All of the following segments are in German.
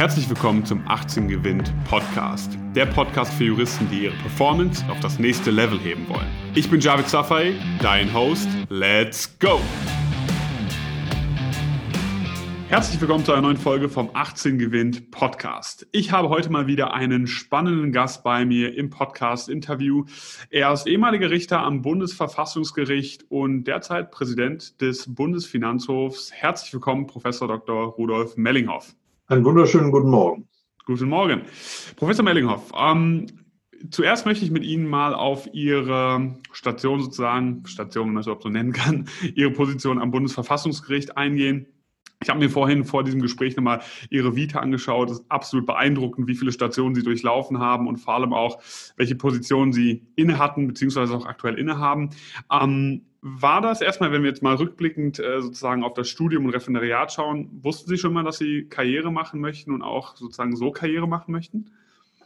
Herzlich willkommen zum 18 Gewinnt Podcast. Der Podcast für Juristen, die ihre Performance auf das nächste Level heben wollen. Ich bin Javid Safai, dein Host. Let's go! Herzlich willkommen zu einer neuen Folge vom 18 Gewinnt Podcast. Ich habe heute mal wieder einen spannenden Gast bei mir im Podcast-Interview. Er ist ehemaliger Richter am Bundesverfassungsgericht und derzeit Präsident des Bundesfinanzhofs. Herzlich willkommen, Professor Dr. Rudolf Mellinghoff. Einen wunderschönen guten Morgen. Guten Morgen. Professor Mellinghoff, ähm, zuerst möchte ich mit Ihnen mal auf Ihre Station sozusagen, Station, wenn man es überhaupt so nennen kann, Ihre Position am Bundesverfassungsgericht eingehen. Ich habe mir vorhin vor diesem Gespräch nochmal Ihre Vita angeschaut. Es ist absolut beeindruckend, wie viele Stationen Sie durchlaufen haben und vor allem auch, welche Positionen Sie inne hatten, beziehungsweise auch aktuell innehaben. Ähm, war das erstmal, wenn wir jetzt mal rückblickend äh, sozusagen auf das Studium und Referendariat schauen, wussten Sie schon mal, dass Sie Karriere machen möchten und auch sozusagen so Karriere machen möchten?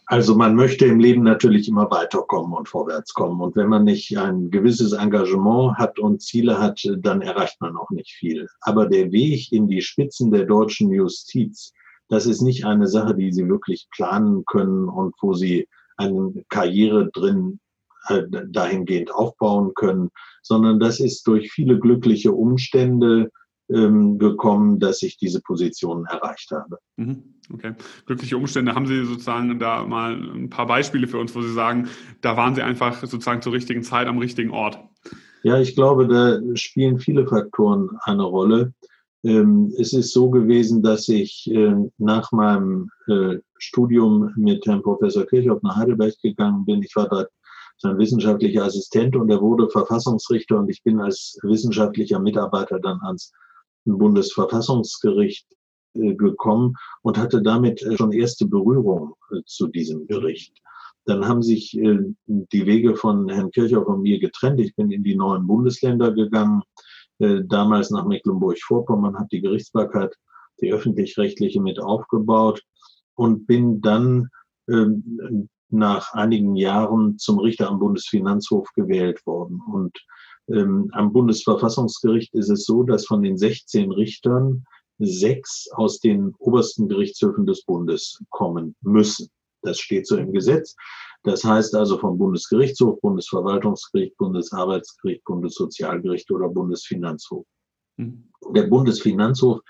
Also man möchte im Leben natürlich immer weiterkommen und vorwärts kommen. Und wenn man nicht ein gewisses Engagement hat und Ziele hat, dann erreicht man auch nicht viel. Aber der Weg in die Spitzen der deutschen Justiz, das ist nicht eine Sache, die Sie wirklich planen können und wo Sie eine Karriere drin dahingehend aufbauen können, sondern das ist durch viele glückliche Umstände ähm, gekommen, dass ich diese Position erreicht habe. Mhm. Okay. Glückliche Umstände. Haben Sie sozusagen da mal ein paar Beispiele für uns, wo Sie sagen, da waren Sie einfach sozusagen zur richtigen Zeit am richtigen Ort? Ja, ich glaube, da spielen viele Faktoren eine Rolle. Ähm, es ist so gewesen, dass ich äh, nach meinem äh, Studium mit Herrn Professor Kirchhoff nach Heidelberg gegangen bin. Ich war dort sein wissenschaftlicher Assistent und er wurde Verfassungsrichter und ich bin als wissenschaftlicher Mitarbeiter dann ans Bundesverfassungsgericht äh, gekommen und hatte damit äh, schon erste Berührung äh, zu diesem Gericht. Dann haben sich die Wege von Herrn Kirchhoff und mir getrennt. Ich bin in die neuen Bundesländer gegangen, damals nach Mecklenburg-Vorpommern, habe die Gerichtsbarkeit, die öffentlich-rechtliche mit aufgebaut und bin dann ähm, nach einigen Jahren zum Richter am Bundesfinanzhof gewählt worden. Und ähm, am Bundesverfassungsgericht ist es so, dass von den 16 Richtern sechs aus den obersten Gerichtshöfen des Bundes kommen müssen. Das steht so im Gesetz. Das heißt also vom Bundesgerichtshof, Bundesverwaltungsgericht, Bundesarbeitsgericht, Bundessozialgericht oder Bundesfinanzhof. Mhm. Der Bundesfinanzhof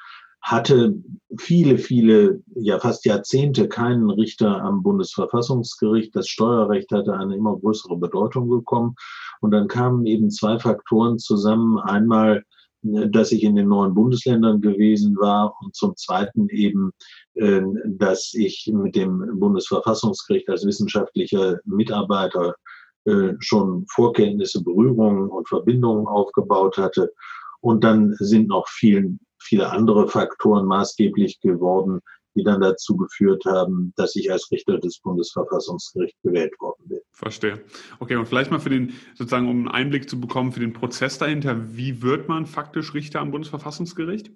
hatte viele, viele, ja fast Jahrzehnte keinen Richter am Bundesverfassungsgericht. Das Steuerrecht hatte eine immer größere Bedeutung bekommen. Und dann kamen eben zwei Faktoren zusammen. Einmal, dass ich in den neuen Bundesländern gewesen war und zum Zweiten eben, äh, dass ich mit dem Bundesverfassungsgericht als wissenschaftlicher Mitarbeiter äh, schon Vorkenntnisse, Berührungen und Verbindungen aufgebaut hatte. Und dann sind noch viel viele andere Faktoren maßgeblich geworden, die dann dazu geführt haben, dass ich als Richter des Bundesverfassungsgerichts gewählt worden bin. Verstehe. Okay, und vielleicht mal für den, sozusagen, um einen Einblick zu bekommen für den Prozess dahinter, wie wird man faktisch Richter am Bundesverfassungsgericht?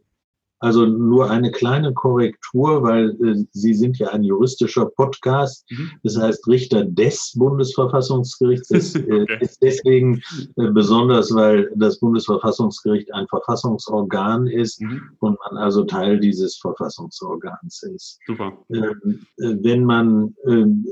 Also nur eine kleine Korrektur, weil äh, Sie sind ja ein juristischer Podcast. Mhm. Das heißt, Richter des Bundesverfassungsgerichts ist, äh, okay. ist deswegen äh, besonders, weil das Bundesverfassungsgericht ein Verfassungsorgan ist mhm. und man also Teil dieses Verfassungsorgans ist. Super. Ähm, äh, wenn man ähm,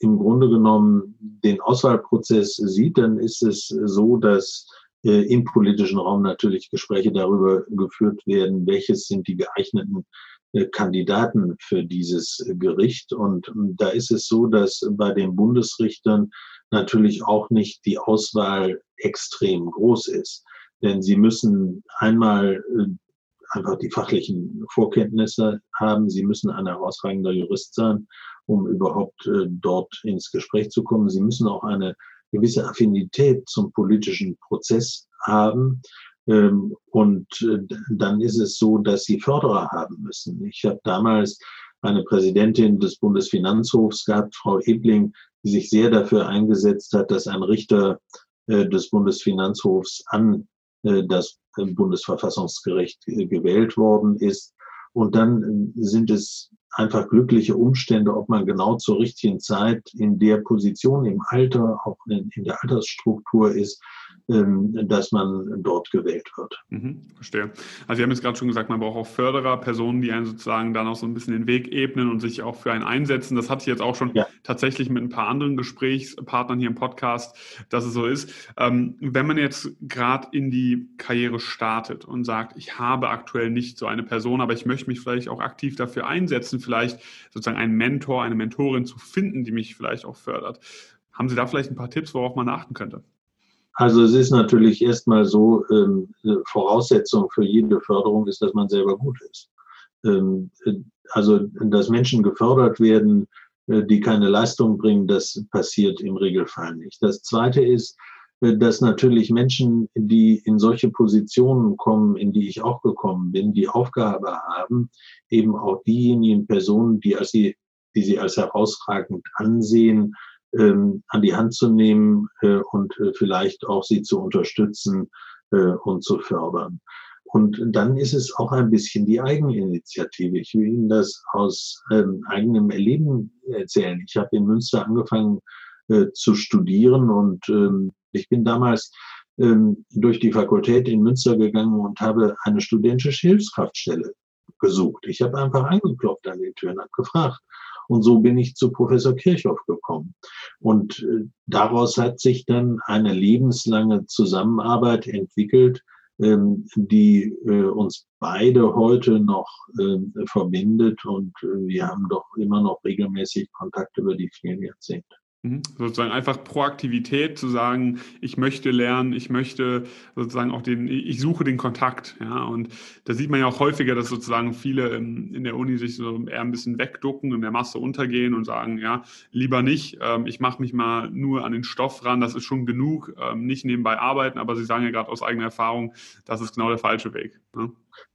im Grunde genommen den Auswahlprozess sieht, dann ist es so, dass im politischen Raum natürlich Gespräche darüber geführt werden, welches sind die geeigneten äh, Kandidaten für dieses Gericht. Und ähm, da ist es so, dass bei den Bundesrichtern natürlich auch nicht die Auswahl extrem groß ist. Denn sie müssen einmal äh, einfach die fachlichen Vorkenntnisse haben. Sie müssen ein herausragender Jurist sein, um überhaupt dort ins Gespräch zu kommen. Sie müssen auch eine gewisse Affinität zum politischen Prozess haben. Ähm, und äh, dann ist es so, dass sie Förderer haben müssen. Ich habe damals eine Präsidentin des Bundesfinanzhofs gehabt, Frau Ebling, die sich sehr dafür eingesetzt hat, dass ein Richter äh, des Bundesfinanzhofs an äh, das Bundesverfassungsgericht gewählt worden ist. Und dann sind es einfach glückliche Umstände, ob man genau zur richtigen Zeit in der Position im Alter, auch in, in der Altersstruktur ist, dass man dort gewählt wird. Mhm, verstehe. Also Sie haben jetzt gerade schon gesagt, man braucht auch Förderer, Personen, die einen sozusagen dann auch so ein bisschen den Weg ebnen und sich auch für einen einsetzen. Das hatte ich jetzt auch schon ja. tatsächlich mit ein paar anderen Gesprächspartnern hier im Podcast, dass es so ist. Ähm, wenn man jetzt gerade in die Karriere startet und sagt, ich habe aktuell nicht so eine Person, aber ich möchte mich vielleicht auch aktiv dafür einsetzen, vielleicht sozusagen einen Mentor, eine Mentorin zu finden, die mich vielleicht auch fördert. Haben Sie da vielleicht ein paar Tipps, worauf man achten könnte? Also es ist natürlich erstmal so, ähm, Voraussetzung für jede Förderung ist, dass man selber gut ist. Ähm, also dass Menschen gefördert werden, äh, die keine Leistung bringen, das passiert im Regelfall nicht. Das Zweite ist, äh, dass natürlich Menschen, die in solche Positionen kommen, in die ich auch gekommen bin, die Aufgabe haben, eben auch diejenigen Personen, die, als sie, die sie als herausragend ansehen, an die Hand zu nehmen äh, und äh, vielleicht auch sie zu unterstützen äh, und zu fördern. Und dann ist es auch ein bisschen die Eigeninitiative. Ich will Ihnen das aus ähm, eigenem Erleben erzählen. Ich habe in Münster angefangen zu studieren und ähm, ich bin damals ähm, durch die Fakultät in Münster gegangen und habe eine studentische Hilfskraftstelle gesucht. Ich habe einfach angeklopft an die Türen, habe gefragt, und so bin ich zu Professor Kirchhoff gekommen. Und äh, daraus hat sich dann eine lebenslange Zusammenarbeit entwickelt, ähm, die äh, uns beide heute noch ähm, verbindet. Und äh, wir haben doch immer noch regelmäßig Kontakt über die vielen Jahrzehnte. Mhm. Sozusagen einfach Proaktivität zu sagen, ich möchte lernen, ich möchte sozusagen auch den, ich suche den Kontakt, ja. Und da sieht man ja auch häufiger, dass sozusagen viele in der Uni sich so eher ein bisschen wegducken, in der Masse untergehen und sagen, ja, lieber nicht, ähm, ich mache mich mal nur an den Stoff ran, das ist schon genug, ähm, nicht nebenbei arbeiten, aber Sie sagen ja gerade aus eigener Erfahrung, das ist genau der falsche Weg. Ne?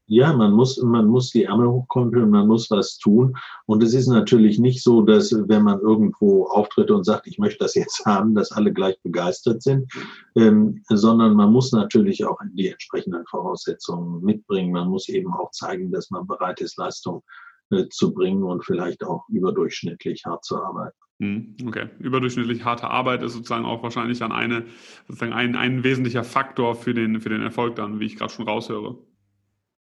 Ja, man muss, man muss die Ärmel hochkrempeln, man muss was tun. Und es ist natürlich nicht so, dass wenn man irgendwo auftritt und sagt, ich möchte das jetzt haben, dass alle gleich begeistert sind, ähm, sondern man muss natürlich auch die entsprechenden Voraussetzungen mitbringen. Man muss eben auch zeigen, dass man bereit ist, Leistung äh, zu bringen und vielleicht auch überdurchschnittlich hart zu arbeiten. Hm, okay, überdurchschnittlich harte Arbeit ist sozusagen auch wahrscheinlich dann eine, sozusagen ein, ein wesentlicher Faktor für den, für den Erfolg dann, wie ich gerade schon raushöre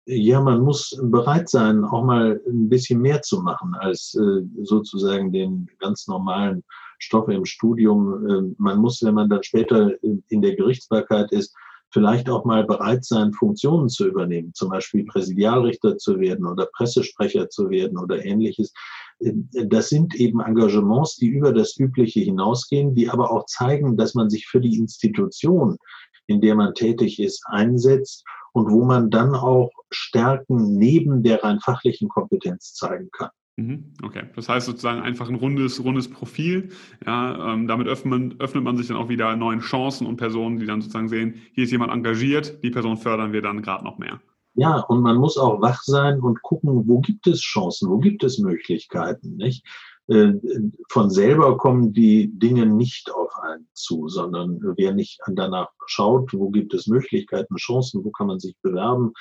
ja, man muss bereit sein, auch mal ein bisschen mehr zu machen als äh, sozusagen den ganz normalen Stoff im Studium. Äh, man muss, wenn man dann später in der Gerichtsbarkeit ist, vielleicht auch mal bereit sein, Funktionen zu übernehmen, zum Beispiel Präsidialrichter zu werden oder Pressesprecher zu werden oder ähnliches. Äh, das sind eben Engagements, die über das Übliche hinausgehen, die aber auch zeigen, dass man sich für die Institution, in der man tätig ist, einsetzt und wo man dann auch Stärken neben der rein fachlichen Kompetenz zeigen kann. Mhm, okay, das heißt sozusagen einfach ein rundes, rundes Profil. Ja, ähm, damit öffnet man, öffnet man sich dann auch wieder neuen Chancen und Personen, die dann sozusagen sehen, hier ist jemand engagiert, die Person fördern wir dann gerade noch mehr. Ja, und man muss auch wach sein und gucken, wo gibt es Chancen, wo gibt es Möglichkeiten, nicht? Äh, von selber kommen die Dinge nicht auf einen zu, sondern wer nicht danach schaut, wo gibt es Möglichkeiten, Chancen, wo kann man sich bewerben,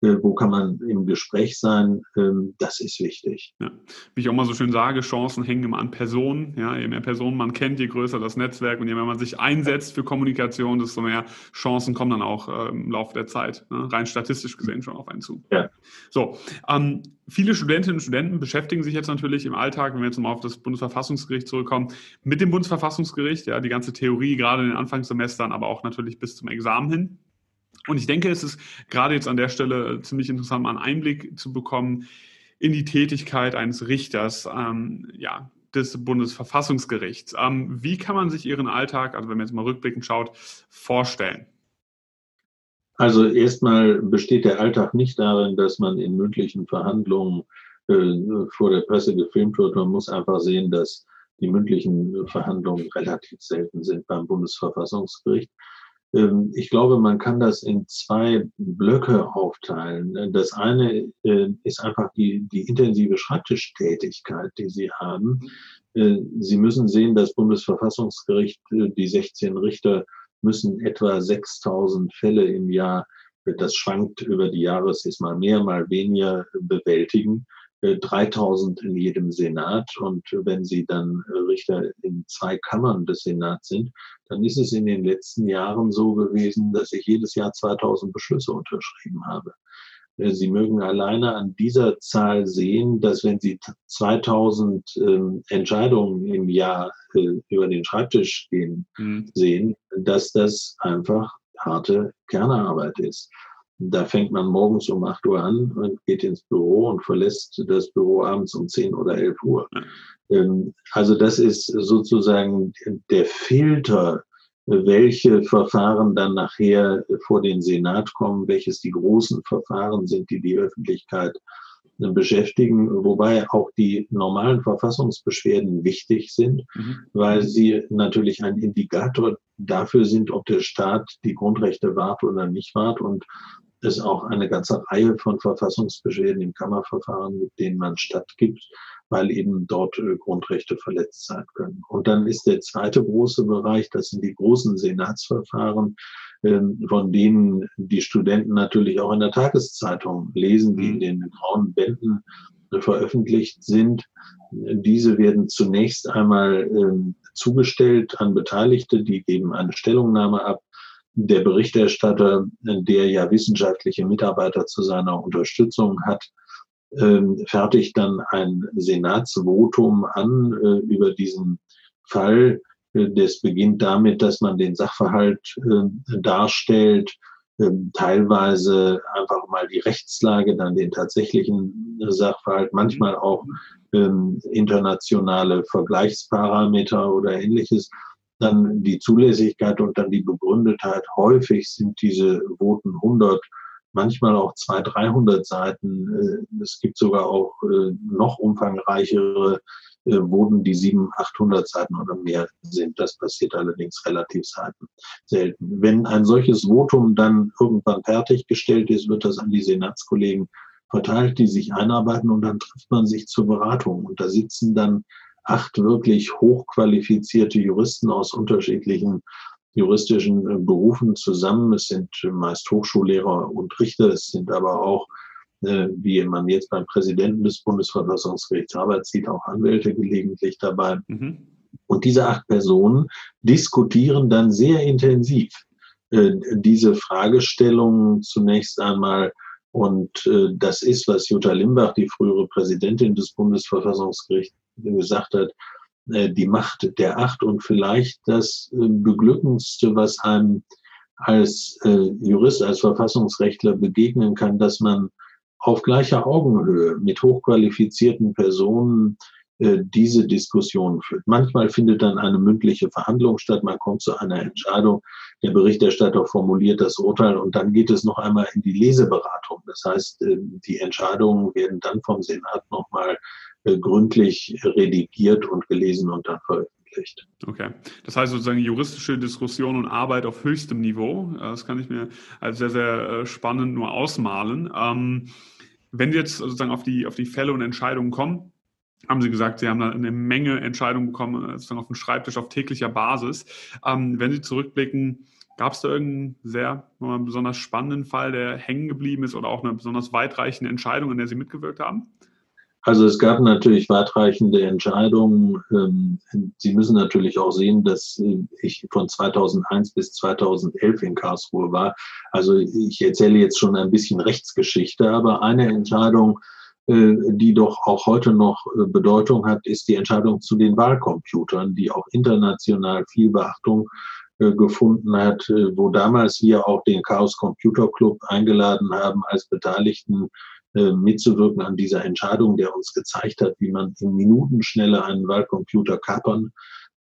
wo kann man im Gespräch sein, ähm, das ist wichtig. Ja. Wie ich auch mal so schön sage, Chancen hängen immer an Personen. Ja, je mehr Personen man kennt, je größer das Netzwerk und je mehr man sich einsetzt für Kommunikation, desto mehr Chancen kommen dann auch äh, im Laufe der Zeit, ne? rein statistisch gesehen schon auf einen zu. Ja. So, ähm, viele Studentinnen und Studenten beschäftigen sich jetzt natürlich im Alltag, wenn wir jetzt mal auf das Bundesverfassungsgericht zurückkommen, mit dem Bundesverfassungsgericht, ja, die ganze Theorie, gerade in den Anfangssemestern, aber auch natürlich bis zum Examen hin. Und ich denke, es ist gerade jetzt an der Stelle ziemlich interessant, einen Einblick zu bekommen in die Tätigkeit eines Richters ähm, ja, des Bundesverfassungsgerichts. Ähm, wie kann man sich Ihren Alltag, also wenn man jetzt mal rückblickend schaut, vorstellen? Also erstmal besteht der Alltag nicht darin, dass man in mündlichen Verhandlungen äh, vor der Presse gefilmt wird. Man muss einfach sehen, dass die mündlichen Verhandlungen relativ selten sind beim Bundesverfassungsgericht. Ähm, ich glaube, man kann das in zwei Blöcke aufteilen. Das eine äh, ist einfach die, die intensive Schreibtischtätigkeit, die Sie haben. Äh, Sie müssen sehen, das Bundesverfassungsgericht, äh, die 16 Richter müssen etwa 6000 Fälle im Jahr, das schwankt über die Jahre, es ist mal mehr, mal weniger, bewältigen. 3000 in jedem Senat. Und wenn Sie dann Richter in zwei Kammern des Senats sind, dann ist es in den letzten Jahren so gewesen, dass ich jedes Jahr 2000 Beschlüsse unterschrieben habe. Äh, Sie mögen alleine an dieser Zahl sehen, dass wenn Sie 2000 ähm, Entscheidungen im Jahr äh, über den Schreibtisch gehen mhm. sehen, dass das einfach harte Kernearbeit ist. Da fängt man morgens um 8 Uhr an und geht ins Büro und verlässt das Büro abends um 10 oder 11 Uhr. Ähm, also das ist sozusagen der Filter welche Verfahren dann nachher vor den Senat kommen, welches die großen Verfahren sind, die die Öffentlichkeit beschäftigen, wobei auch die normalen Verfassungsbeschwerden wichtig sind, mhm. weil sie natürlich ein Indikator dafür sind, ob der Staat die Grundrechte wahrt oder nicht wahrt und es auch eine ganze Reihe von Verfassungsbeschwerden im Kammerverfahren, mit denen man stattgibt, weil eben dort äh, Grundrechte verletzt sein können. Und dann ist der zweite große Bereich, das sind die großen Senatsverfahren, ähm, von denen die Studenten natürlich auch in der Tageszeitung lesen, die in mhm. den grauen Bänden äh, veröffentlicht sind. Diese werden zunächst einmal ähm, zugestellt an Beteiligte, die geben eine Stellungnahme ab. Der Berichterstatter, der ja wissenschaftliche Mitarbeiter zu seiner Unterstützung hat, ähm, fertigt dann ein Senatsvotum an äh, über diesen Fall. Äh, das beginnt damit, dass man den Sachverhalt äh, darstellt, ähm, teilweise einfach mal die Rechtslage, dann den tatsächlichen Sachverhalt, manchmal auch ähm, internationale Vergleichsparameter oder ähnliches, dann die Zulässigkeit und dann die Begründetheit. Häufig sind diese Voten 100 manchmal auch 200, 300 Seiten. Äh, es gibt sogar auch äh, noch umfangreichere äh, Woden, die 700, 800 Seiten oder mehr sind. Das passiert allerdings relativ selten. Wenn ein solches Votum dann irgendwann fertiggestellt ist, wird das an die Senatskollegen verteilt, die sich einarbeiten und dann trifft man sich zur Beratung. Und da sitzen dann acht wirklich hochqualifizierte Juristen aus unterschiedlichen juristischen äh, Berufen zusammen. Es sind meist Hochschullehrer und Richter, es sind aber auch, äh, wie man jetzt beim Präsidenten des Bundesverfassungsgerichts Arbeit sieht, auch Anwälte gelegentlich dabei. Mhm. Und diese acht Personen diskutieren dann sehr intensiv äh, diese Fragestellungen zunächst einmal. Und das ist, was Jutta Limbach, die frühere Präsidentin des Bundesverfassungsgerichts, gesagt hat, äh, die Macht der Acht und vielleicht das äh, Beglückendste, was einem als äh, Jurist, als Verfassungsrechtler begegnen kann, dass man auf gleicher Augenhöhe mit hochqualifizierten Personen diese Diskussion führt. Manchmal findet dann eine mündliche Verhandlung statt, man kommt zu einer Entscheidung, der Berichterstatter formuliert das Urteil und dann geht es noch einmal in die Leseberatung. Das heißt, die Entscheidungen werden dann vom Senat nochmal äh, gründlich redigiert und gelesen und dann veröffentlicht. Okay, das heißt sozusagen juristische Diskussion und Arbeit auf höchstem Niveau. Äh, das kann ich mir als sehr, sehr äh, spannend nur ausmalen. Ähm, wenn wir jetzt sozusagen auf die, auf die Fälle und Entscheidungen kommen, haben Sie gesagt, Sie haben da eine Menge Entscheidungen bekommen, sozusagen auf dem Schreibtisch auf täglicher Basis. Ähm, wenn Sie zurückblicken, Gab es da irgendeinen sehr besonders spannenden Fall, der hängen geblieben ist oder auch eine besonders weitreichende Entscheidung, in der Sie mitgewirkt haben? Also es gab natürlich weitreichende Entscheidungen. Ähm, Sie müssen natürlich auch sehen, dass äh, ich von 2001 bis 2011 in Karlsruhe war. Also ich erzähle jetzt schon ein bisschen Rechtsgeschichte, aber eine Entscheidung, äh, die doch auch heute noch äh, Bedeutung hat, ist die Entscheidung zu den Wahlcomputern, die auch international viel Beachtung gefunden hat, wo damals wir auch den Chaos Computer Club eingeladen haben als Beteiligten äh, mitzuwirken an dieser Entscheidung, der uns gezeigt hat, wie man in Minutenschnelle einen Wahlcomputer kapern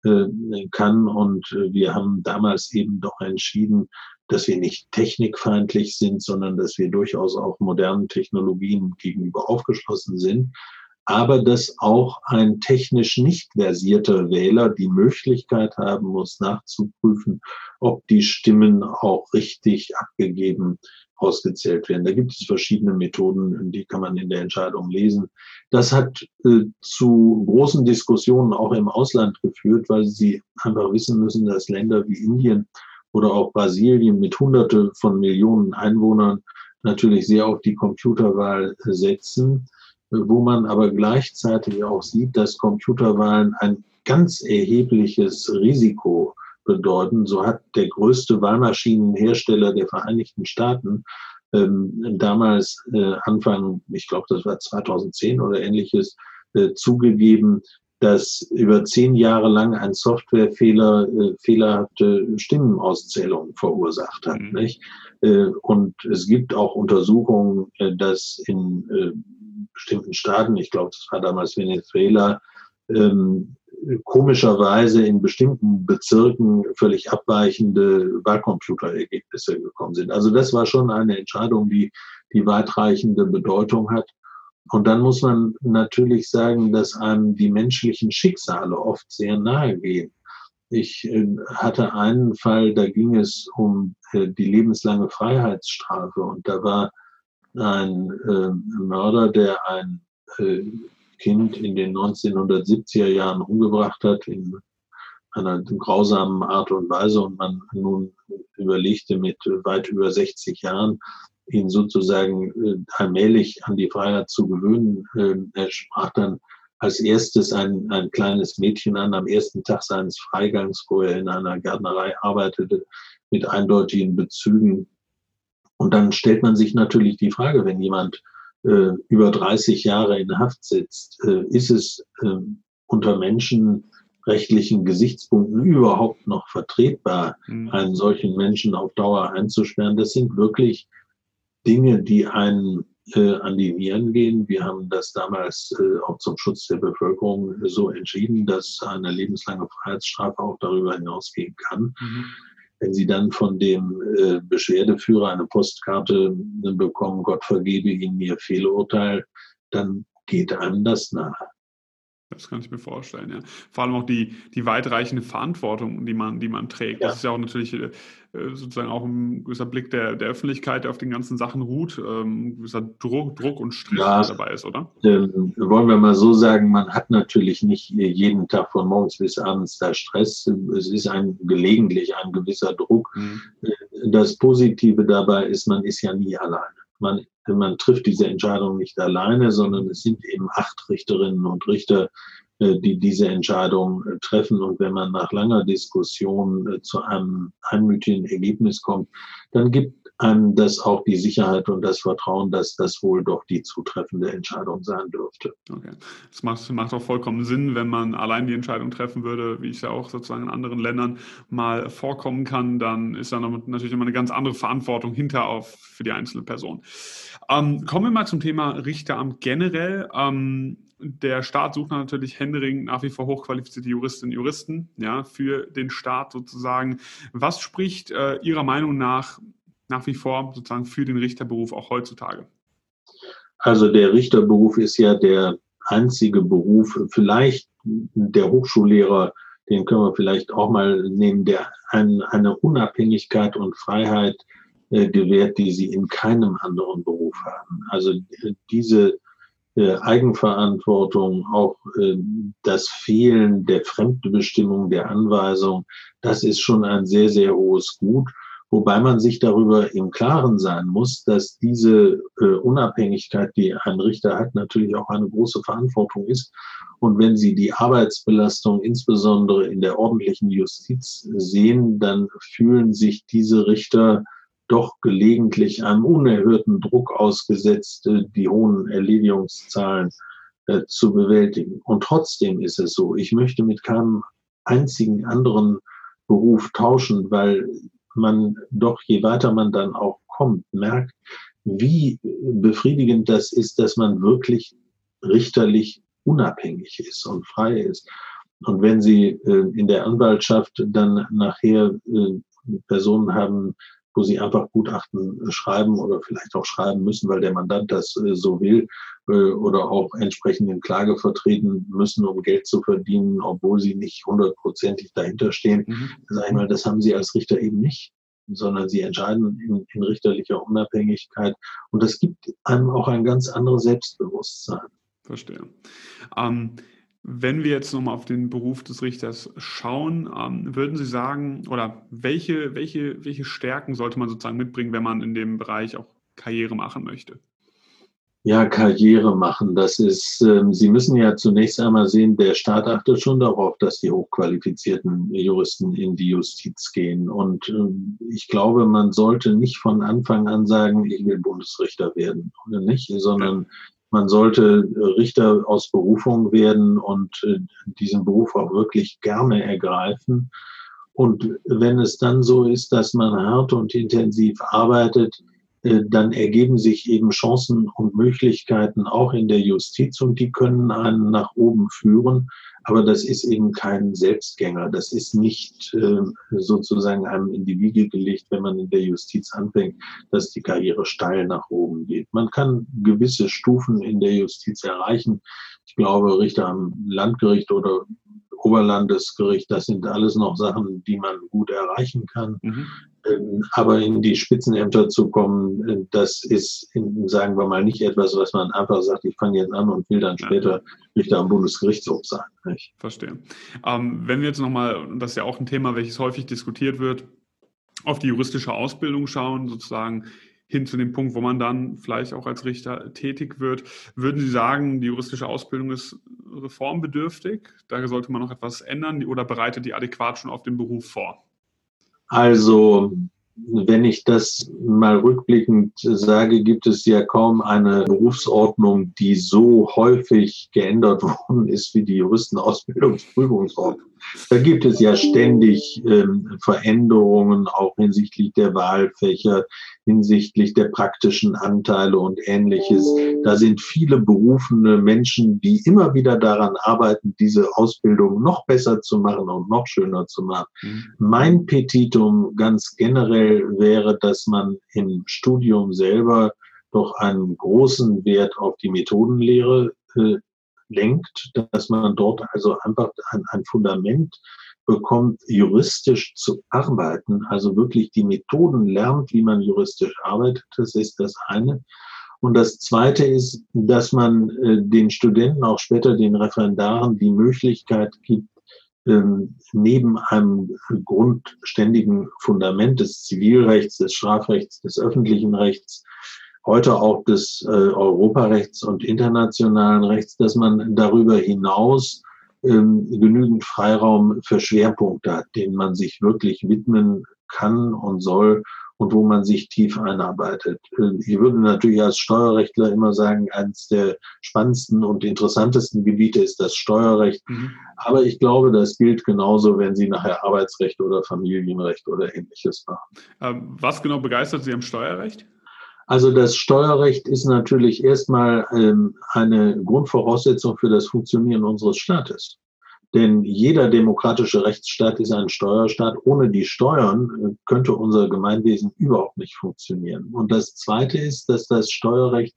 äh, kann. Und äh, wir haben damals eben doch entschieden, dass wir nicht technikfeindlich sind, sondern dass wir durchaus auch modernen Technologien gegenüber aufgeschlossen sind aber dass auch ein technisch nicht versierter Wähler die Möglichkeit haben muss, nachzuprüfen, ob die Stimmen auch richtig abgegeben ausgezählt werden. Da gibt es verschiedene Methoden, die kann man in der Entscheidung lesen. Das hat äh, zu großen Diskussionen auch im Ausland geführt, weil sie einfach wissen müssen, dass Länder wie Indien oder auch Brasilien mit Hunderte von Millionen Einwohnern natürlich sehr auf die Computerwahl setzen wo man aber gleichzeitig auch sieht, dass Computerwahlen ein ganz erhebliches Risiko bedeuten. So hat der größte Wahlmaschinenhersteller der Vereinigten Staaten ähm, damals äh, Anfang, ich glaube, das war 2010 oder ähnliches, äh, zugegeben, dass über zehn Jahre lang ein Softwarefehler äh, fehlerhafte Stimmenauszählungen verursacht hat. Mhm. Nicht? Äh, und es gibt auch Untersuchungen, äh, dass in äh, bestimmten Staaten, ich glaube, das war damals Venezuela, ähm, komischerweise in bestimmten Bezirken völlig abweichende Wahlcomputerergebnisse gekommen sind. Also das war schon eine Entscheidung, die, die weitreichende Bedeutung hat. Und dann muss man natürlich sagen, dass einem die menschlichen Schicksale oft sehr nahe gehen. Ich äh, hatte einen Fall, da ging es um äh, die lebenslange Freiheitsstrafe und da war ein äh, Mörder, der ein Kind in den 1970er Jahren umgebracht hat in einer grausamen Art und Weise und man nun überlegte mit weit über 60 Jahren, ihn sozusagen äh, allmählich an die Freiheit zu gewöhnen. Äh, er sprach dann als erstes ein, ein kleines Mädchen an, am ersten Tag seines Freigangs, wo er in einer Gärtnerei arbeitete, mit eindeutigen Bezügen. Und dann stellt man sich natürlich die Frage, wenn jemand äh, über 30 Jahre in Haft sitzt, äh, ist es äh, unter menschenrechtlichen Gesichtspunkten überhaupt noch vertretbar, mhm. einen solchen Menschen auf Dauer einzusperren? Das sind wirklich Dinge, die einen äh, an die Nieren gehen. Wir haben das damals äh, auch zum Schutz der Bevölkerung so entschieden, dass eine lebenslange Freiheitsstrafe auch darüber hinausgehen kann. Mhm. Wenn Sie dann von dem äh, Beschwerdeführer eine Postkarte bekommen, Gott vergebe Ihnen Ihr Fehlurteil, dann geht einem das nahe. Das kann ich mir vorstellen, ja. Vor allem auch die, die weitreichende Verantwortung, die man, die man trägt. Ja. Das ist ja auch natürlich äh, sozusagen auch ein gewisser Blick der, der Öffentlichkeit, der auf den ganzen Sachen ruht, ähm, ein gewisser Druck, Druck und Stress ja, dabei ist, oder? Ähm, wollen wir mal so sagen, man hat natürlich nicht jeden Tag von morgens bis abends da Stress. Es ist ein gelegentlich ein gewisser Druck. Mhm. Das Positive dabei ist, man ist ja nie alleine. Man man trifft diese Entscheidung nicht alleine, sondern es sind eben acht Richterinnen und Richter, äh, die diese Entscheidung äh, treffen. Und wenn man nach langer Diskussion äh, zu einem einmütigen Ergebnis kommt, dann gibt einem das auch die Sicherheit und das Vertrauen, dass das wohl doch die zutreffende Entscheidung sein dürfte. Okay. Das macht, macht auch vollkommen Sinn, wenn man allein die Entscheidung treffen würde, wie es ja auch sozusagen in anderen Ländern mal vorkommen kann, dann ist da natürlich immer eine ganz andere Verantwortung hinter auf für die einzelne Person. Ähm, kommen wir mal zum Thema Richteramt generell. Ähm, der Staat sucht natürlich händeringend nach wie vor hochqualifizierte Juristinnen und Juristen ja, für den Staat sozusagen. Was spricht äh, Ihrer Meinung nach nach wie vor sozusagen für den Richterberuf auch heutzutage? Also der Richterberuf ist ja der einzige Beruf, vielleicht der Hochschullehrer, den können wir vielleicht auch mal nehmen, der ein, eine Unabhängigkeit und Freiheit äh, gewährt, die sie in keinem anderen Beruf haben. Also äh, diese äh, Eigenverantwortung, auch das Fehlen der Fremdbestimmung, der Anweisung, das ist schon ein sehr, sehr hohes Gut. Wobei man sich darüber im Klaren sein muss, dass diese äh, Unabhängigkeit, die ein Richter hat, natürlich auch eine große Verantwortung ist. Und wenn Sie die Arbeitsbelastung insbesondere in der ordentlichen Justiz sehen, dann fühlen sich diese Richter doch gelegentlich einem unerhörten Druck ausgesetzt, äh, die hohen Erledigungszahlen äh, zu bewältigen. Und trotzdem ist es so, ich möchte mit keinem einzigen anderen Beruf tauschen, weil man doch, je weiter man dann auch kommt, merkt, wie befriedigend das ist, dass man wirklich richterlich unabhängig ist und frei ist. Und wenn Sie äh, in der Anwaltschaft dann nachher äh, Personen haben, wo Sie einfach Gutachten schreiben oder vielleicht auch schreiben müssen, weil der Mandant das äh, so will, äh, oder auch entsprechend in Klage vertreten müssen, um Geld zu verdienen, obwohl sie nicht hundertprozentig dahinter stehen. Mhm. Sag ich mal, das haben sie als Richter eben nicht sondern sie entscheiden in, in richterlicher Unabhängigkeit. Und das gibt einem auch ein ganz anderes Selbstbewusstsein. Verstehe. Ähm, wenn wir jetzt nochmal auf den Beruf des Richters schauen, ähm, würden Sie sagen, oder welche, welche, welche Stärken sollte man sozusagen mitbringen, wenn man in dem Bereich auch Karriere machen möchte? Ja, Karriere machen, das ist, äh, Sie müssen ja zunächst einmal sehen, der Staat achtet schon darauf, dass die hochqualifizierten Juristen in die Justiz gehen. Und äh, ich glaube, man sollte nicht von Anfang an sagen, ich will Bundesrichter werden, oder nicht, sondern man sollte Richter aus Berufung werden und äh, diesen Beruf auch wirklich gerne ergreifen. Und wenn es dann so ist, dass man hart und intensiv arbeitet, äh, dann ergeben sich eben Chancen und Möglichkeiten auch in der Justiz und die können einen nach oben führen. Aber das ist eben kein Selbstgänger. Das ist nicht äh, sozusagen einem in die Wiege gelegt, wenn man in der Justiz anfängt, dass die Karriere steil nach oben geht. Man kann gewisse Stufen in der Justiz erreichen. Ich glaube, Richter am Landgericht oder Oberlandesgericht, das sind alles noch Sachen, die man gut erreichen kann. Mhm. Ähm, aber in die Spitzenämter zu kommen, äh, das ist, sagen wir mal, nicht etwas, was man einfach sagt, ich fange jetzt an und will dann später Richter am Bundesgerichtshof sein. Nicht? Verstehe. Ähm, wenn wir jetzt nochmal, das ist ja auch ein Thema, welches häufig diskutiert wird, auf die juristische Ausbildung schauen, sozusagen hin zu dem Punkt, wo man dann vielleicht auch als Richter tätig wird. Würden Sie sagen, die juristische Ausbildung ist reformbedürftig? Da sollte man noch etwas ändern oder bereitet die adäquat schon auf den Beruf vor? Also, wenn ich das mal rückblickend sage, gibt es ja kaum eine Berufsordnung, die so häufig geändert worden ist wie die Juristenausbildungsprüfungsordnung. Da gibt es ja ständig ähm, Veränderungen, auch hinsichtlich der Wahlfächer, hinsichtlich der praktischen Anteile und ähnliches. Da sind viele berufene Menschen, die immer wieder daran arbeiten, diese Ausbildung noch besser zu machen und noch schöner zu machen. Mhm. Mein Petitum ganz generell wäre, dass man im Studium selber doch einen großen Wert auf die Methodenlehre äh, lenkt, dass man dort also einfach ein, ein Fundament bekommt, juristisch zu arbeiten, also wirklich die Methoden lernt, wie man juristisch arbeitet, das ist das eine. Und das Zweite ist, dass man äh, den Studenten, auch später den Referendaren, die Möglichkeit gibt, ähm, neben einem grundständigen Fundament des Zivilrechts, des Strafrechts, des öffentlichen Rechts, heute auch des äh, Europarechts und internationalen Rechts, dass man darüber hinaus ähm, genügend Freiraum für Schwerpunkte hat, denen man sich wirklich widmen kann und soll und wo man sich tief einarbeitet. Ähm, ich würde natürlich als Steuerrechtler immer sagen, eines der spannendsten und interessantesten Gebiete ist das Steuerrecht. Mhm. Aber ich glaube, das gilt genauso, wenn Sie nachher Arbeitsrecht oder Familienrecht oder ähnliches machen. Ähm, was genau begeistert Sie am Steuerrecht? Also das Steuerrecht ist natürlich erstmal ähm, eine Grundvoraussetzung für das Funktionieren unseres Staates. Denn jeder demokratische Rechtsstaat ist ein Steuerstaat. Ohne die Steuern äh, könnte unser Gemeinwesen überhaupt nicht funktionieren. Und das Zweite ist, dass das Steuerrecht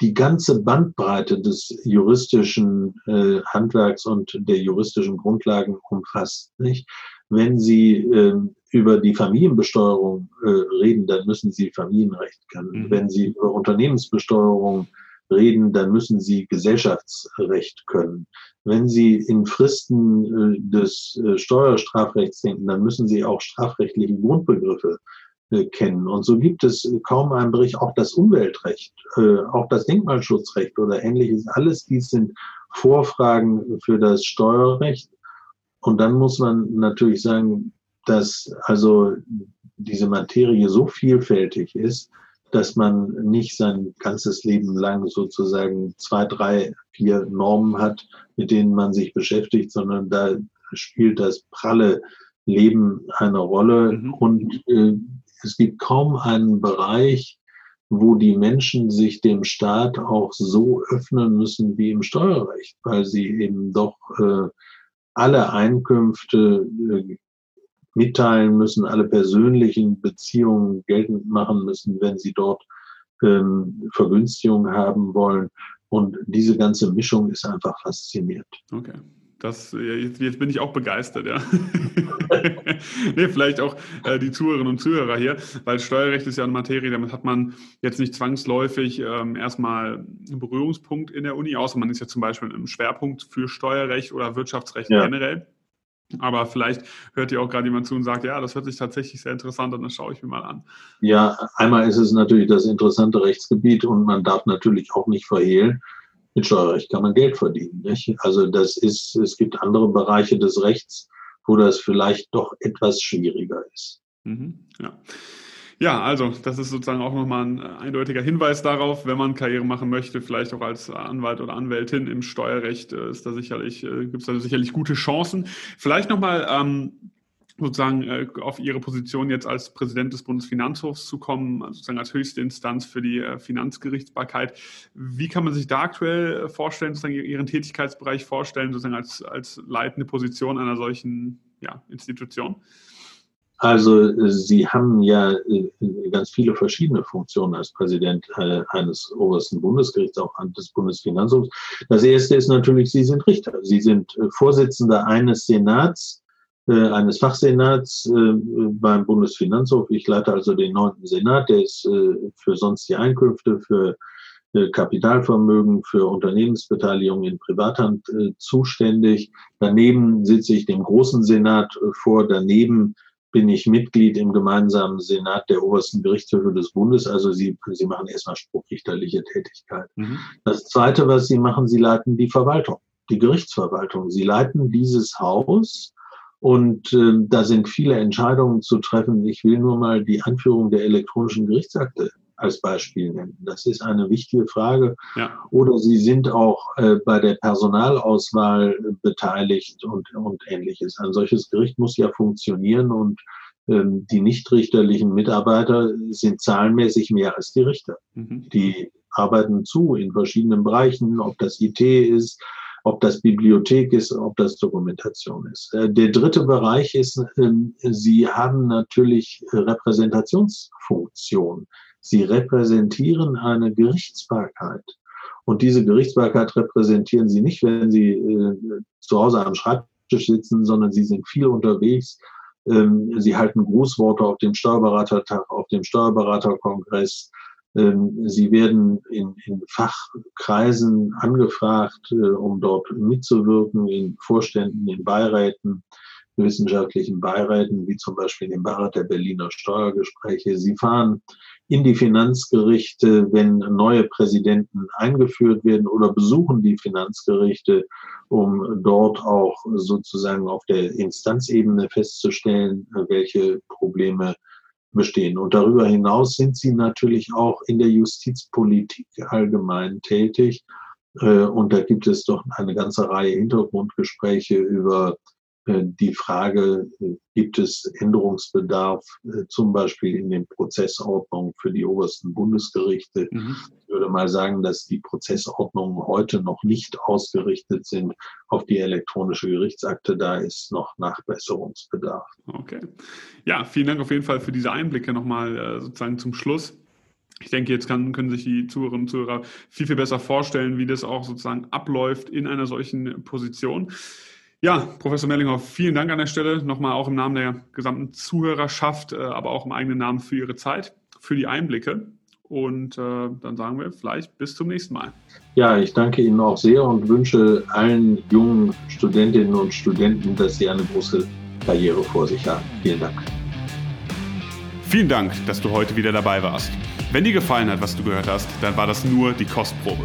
die ganze Bandbreite des juristischen äh, Handwerks und der juristischen Grundlagen umfasst. Nicht? Wenn Sie äh, über die Familienbesteuerung äh, reden, dann müssen Sie Familienrecht kennen. Mhm. Wenn Sie über Unternehmensbesteuerung reden, dann müssen Sie Gesellschaftsrecht können. Wenn Sie in Fristen äh, des äh, Steuerstrafrechts denken, dann müssen Sie auch strafrechtliche Grundbegriffe äh, kennen. Und so gibt es kaum einen Bericht, auch das Umweltrecht, äh, auch das Denkmalschutzrecht oder ähnliches. Alles dies sind Vorfragen für das Steuerrecht. Und dann muss man natürlich sagen, dass also diese Materie so vielfältig ist, dass man nicht sein ganzes Leben lang sozusagen zwei, drei, vier Normen hat, mit denen man sich beschäftigt, sondern da spielt das pralle Leben eine Rolle. Mhm. Und äh, es gibt kaum einen Bereich, wo die Menschen sich dem Staat auch so öffnen müssen wie im Steuerrecht, weil sie eben doch äh, alle Einkünfte äh, mitteilen müssen, alle persönlichen Beziehungen geltend machen müssen, wenn sie dort ähm, Vergünstigungen haben wollen. Und diese ganze Mischung ist einfach faszinierend. Okay. Das, jetzt, jetzt, bin ich auch begeistert, ja. nee, vielleicht auch äh, die Zuhörerinnen und Zuhörer hier, weil Steuerrecht ist ja eine Materie, damit hat man jetzt nicht zwangsläufig ähm, erstmal einen Berührungspunkt in der Uni, außer man ist ja zum Beispiel im Schwerpunkt für Steuerrecht oder Wirtschaftsrecht ja. generell. Aber vielleicht hört ihr auch gerade jemand zu und sagt, ja, das hört sich tatsächlich sehr interessant an, das schaue ich mir mal an. Ja, einmal ist es natürlich das interessante Rechtsgebiet und man darf natürlich auch nicht verhehlen, mit Steuerrecht kann man Geld verdienen. Nicht? Also das ist, es gibt andere Bereiche des Rechts, wo das vielleicht doch etwas schwieriger ist. Mhm, ja. Ja, also das ist sozusagen auch nochmal ein eindeutiger Hinweis darauf, wenn man Karriere machen möchte, vielleicht auch als Anwalt oder Anwältin im Steuerrecht, äh, ist da sicherlich, äh, gibt es da sicherlich gute Chancen. Vielleicht nochmal ähm, sozusagen äh, auf Ihre Position jetzt als Präsident des Bundesfinanzhofs zu kommen, sozusagen als höchste Instanz für die äh, Finanzgerichtsbarkeit. Wie kann man sich da aktuell äh, vorstellen, sozusagen Ihren Tätigkeitsbereich vorstellen, sozusagen als, als leitende Position einer solchen ja, Institution? Also Sie haben ja ganz viele verschiedene Funktionen als Präsident eines obersten Bundesgerichts, auch des Bundesfinanzhofs. Das erste ist natürlich, Sie sind Richter. Sie sind Vorsitzender eines Senats, eines Fachsenats beim Bundesfinanzhof. Ich leite also den neunten Senat, der ist für sonstige Einkünfte, für Kapitalvermögen, für Unternehmensbeteiligung in Privathand zuständig. Daneben sitze ich dem großen Senat vor, daneben bin ich Mitglied im gemeinsamen Senat der obersten Gerichtshöfe des Bundes. Also Sie, Sie machen erstmal spruchrichterliche Tätigkeit. Mhm. Das Zweite, was Sie machen, Sie leiten die Verwaltung, die Gerichtsverwaltung. Sie leiten dieses Haus und äh, da sind viele Entscheidungen zu treffen. Ich will nur mal die Anführung der elektronischen Gerichtsakte als Beispiel nennen. Das ist eine wichtige Frage. Ja. Oder Sie sind auch äh, bei der Personalauswahl beteiligt und, und ähnliches. Ein solches Gericht muss ja funktionieren und ähm, die nichtrichterlichen Mitarbeiter sind zahlenmäßig mehr als die Richter. Mhm. Die arbeiten zu in verschiedenen Bereichen, ob das IT ist, ob das Bibliothek ist, ob das Dokumentation ist. Äh, der dritte Bereich ist, ähm, Sie haben natürlich Repräsentationsfunktion. Sie repräsentieren eine Gerichtsbarkeit. Und diese Gerichtsbarkeit repräsentieren Sie nicht, wenn Sie äh, zu Hause am Schreibtisch sitzen, sondern Sie sind viel unterwegs. Ähm, Sie halten Grußworte auf dem Steuerberatertag, auf dem Steuerberaterkongress. Ähm, Sie werden in, in Fachkreisen angefragt, äh, um dort mitzuwirken, in Vorständen, in Beiräten wissenschaftlichen Beiräten, wie zum Beispiel dem Beirat der Berliner Steuergespräche. Sie fahren in die Finanzgerichte, wenn neue Präsidenten eingeführt werden oder besuchen die Finanzgerichte, um dort auch sozusagen auf der Instanzebene festzustellen, welche Probleme bestehen. Und darüber hinaus sind sie natürlich auch in der Justizpolitik allgemein tätig. Äh, und da gibt es doch eine ganze Reihe Hintergrundgespräche über die Frage, äh, gibt es Änderungsbedarf, äh, zum Beispiel in den Prozessordnungen für die obersten Bundesgerichte. Mhm. Ich würde mal sagen, dass die Prozessordnungen heute noch nicht ausgerichtet sind auf die elektronische Gerichtsakte. Da ist noch Nachbesserungsbedarf. Okay. Ja, vielen Dank auf jeden Fall für diese Einblicke nochmal sozusagen zum Schluss. Ich denke, jetzt kann, können sich die Zuhörerinnen und Zuhörer viel, viel besser vorstellen, wie das auch sozusagen abläuft in einer solchen Position. Ja, Professor Mellinghoff, vielen Dank an der Stelle nochmal auch im Namen der gesamten Zuhörerschaft, äh, aber auch im eigenen Namen für Ihre Zeit, für die Einblicke. Und äh, dann sagen wir vielleicht bis zum nächsten Mal. Ja, ich danke Ihnen auch sehr und wünsche allen jungen Studentinnen und Studenten, dass sie eine große Karriere vor sich haben. Vielen Dank. Vielen Dank, dass du heute wieder dabei warst. Wenn dir gefallen hat, was du gehört hast, dann war das nur die Kostprobe.